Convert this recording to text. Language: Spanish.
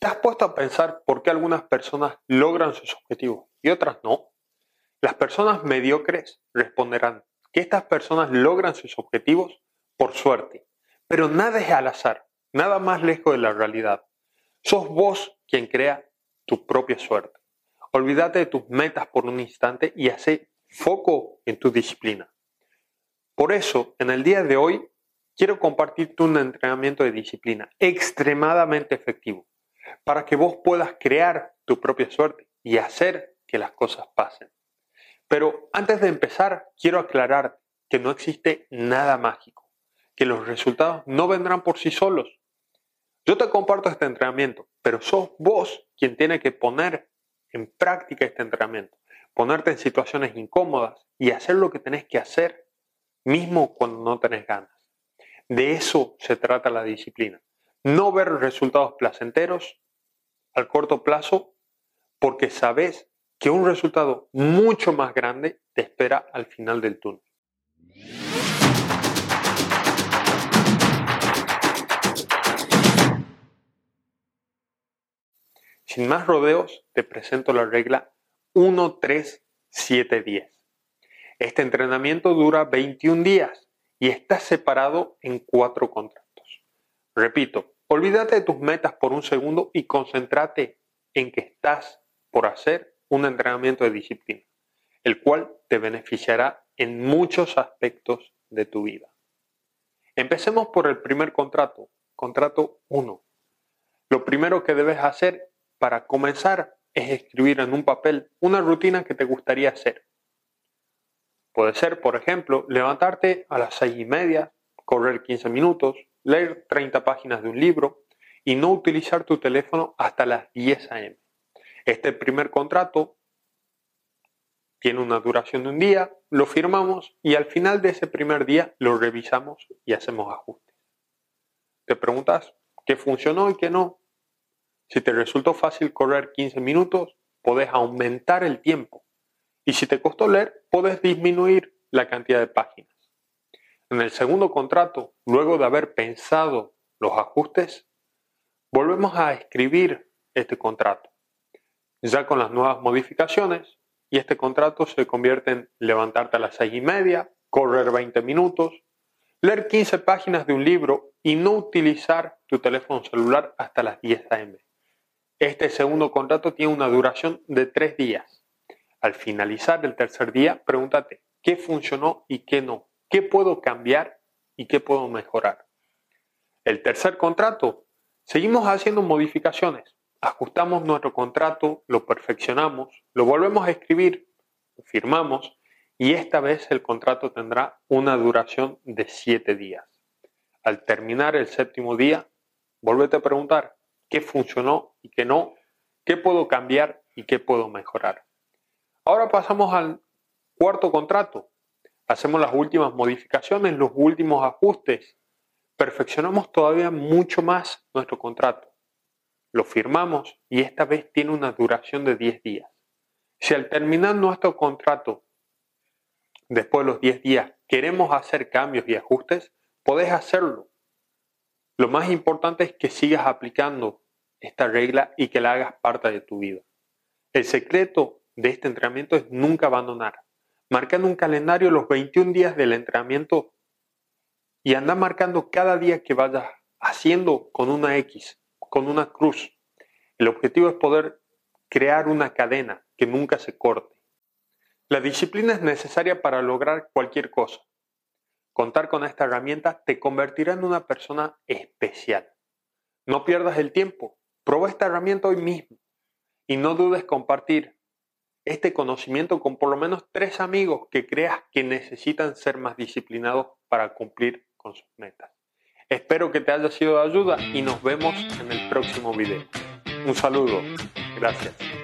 ¿Te has puesto a pensar por qué algunas personas logran sus objetivos y otras no? Las personas mediocres responderán que estas personas logran sus objetivos por suerte, pero nada es al azar, nada más lejos de la realidad. Sos vos quien crea tu propia suerte. Olvídate de tus metas por un instante y hace foco en tu disciplina. Por eso, en el día de hoy, quiero compartirte un entrenamiento de disciplina extremadamente efectivo para que vos puedas crear tu propia suerte y hacer que las cosas pasen. Pero antes de empezar, quiero aclarar que no existe nada mágico, que los resultados no vendrán por sí solos. Yo te comparto este entrenamiento, pero sos vos quien tiene que poner en práctica este entrenamiento, ponerte en situaciones incómodas y hacer lo que tenés que hacer, mismo cuando no tenés ganas. De eso se trata la disciplina. No ver resultados placenteros al corto plazo porque sabes que un resultado mucho más grande te espera al final del túnel. Sin más rodeos, te presento la regla 13710. Este entrenamiento dura 21 días y está separado en cuatro contratos. Repito, olvídate de tus metas por un segundo y concéntrate en que estás por hacer un entrenamiento de disciplina, el cual te beneficiará en muchos aspectos de tu vida. Empecemos por el primer contrato, contrato 1. Lo primero que debes hacer para comenzar es escribir en un papel una rutina que te gustaría hacer. Puede ser, por ejemplo, levantarte a las seis y media, correr 15 minutos, leer 30 páginas de un libro y no utilizar tu teléfono hasta las 10 a.m. Este primer contrato tiene una duración de un día, lo firmamos y al final de ese primer día lo revisamos y hacemos ajustes. Te preguntas qué funcionó y qué no. Si te resultó fácil correr 15 minutos, podés aumentar el tiempo. Y si te costó leer, podés disminuir la cantidad de páginas. En el segundo contrato, luego de haber pensado los ajustes, volvemos a escribir este contrato ya con las nuevas modificaciones, y este contrato se convierte en levantarte a las seis y media, correr 20 minutos, leer 15 páginas de un libro y no utilizar tu teléfono celular hasta las 10 a.m. Este segundo contrato tiene una duración de tres días. Al finalizar el tercer día, pregúntate qué funcionó y qué no, qué puedo cambiar y qué puedo mejorar. El tercer contrato, seguimos haciendo modificaciones, ajustamos nuestro contrato, lo perfeccionamos, lo volvemos a escribir, firmamos y esta vez el contrato tendrá una duración de siete días. Al terminar el séptimo día, vuélvete a preguntar qué funcionó y qué no, qué puedo cambiar y qué puedo mejorar. Ahora pasamos al cuarto contrato. Hacemos las últimas modificaciones, los últimos ajustes. Perfeccionamos todavía mucho más nuestro contrato lo firmamos y esta vez tiene una duración de 10 días. Si al terminar nuestro contrato, después de los 10 días, queremos hacer cambios y ajustes, podés hacerlo. Lo más importante es que sigas aplicando esta regla y que la hagas parte de tu vida. El secreto de este entrenamiento es nunca abandonar. Marca en un calendario los 21 días del entrenamiento y anda marcando cada día que vayas haciendo con una X con una cruz. El objetivo es poder crear una cadena que nunca se corte. La disciplina es necesaria para lograr cualquier cosa. Contar con esta herramienta te convertirá en una persona especial. No pierdas el tiempo. Prueba esta herramienta hoy mismo. Y no dudes compartir este conocimiento con por lo menos tres amigos que creas que necesitan ser más disciplinados para cumplir con sus metas. Espero que te haya sido de ayuda y nos vemos en el próximo video. Un saludo. Gracias.